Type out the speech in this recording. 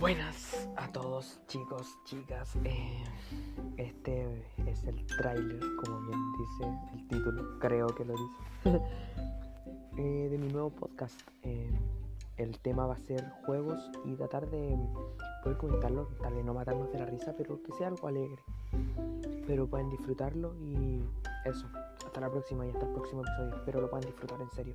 Buenas a todos chicos, chicas. Eh, este es el tráiler, como bien dice el título, creo que lo dice, eh, de mi nuevo podcast. Eh, el tema va a ser juegos y tratar de poder comentarlo, tal vez no matarnos de la risa, pero que sea algo alegre. Pero pueden disfrutarlo y eso. Hasta la próxima y hasta el próximo episodio. Espero lo puedan disfrutar en serio.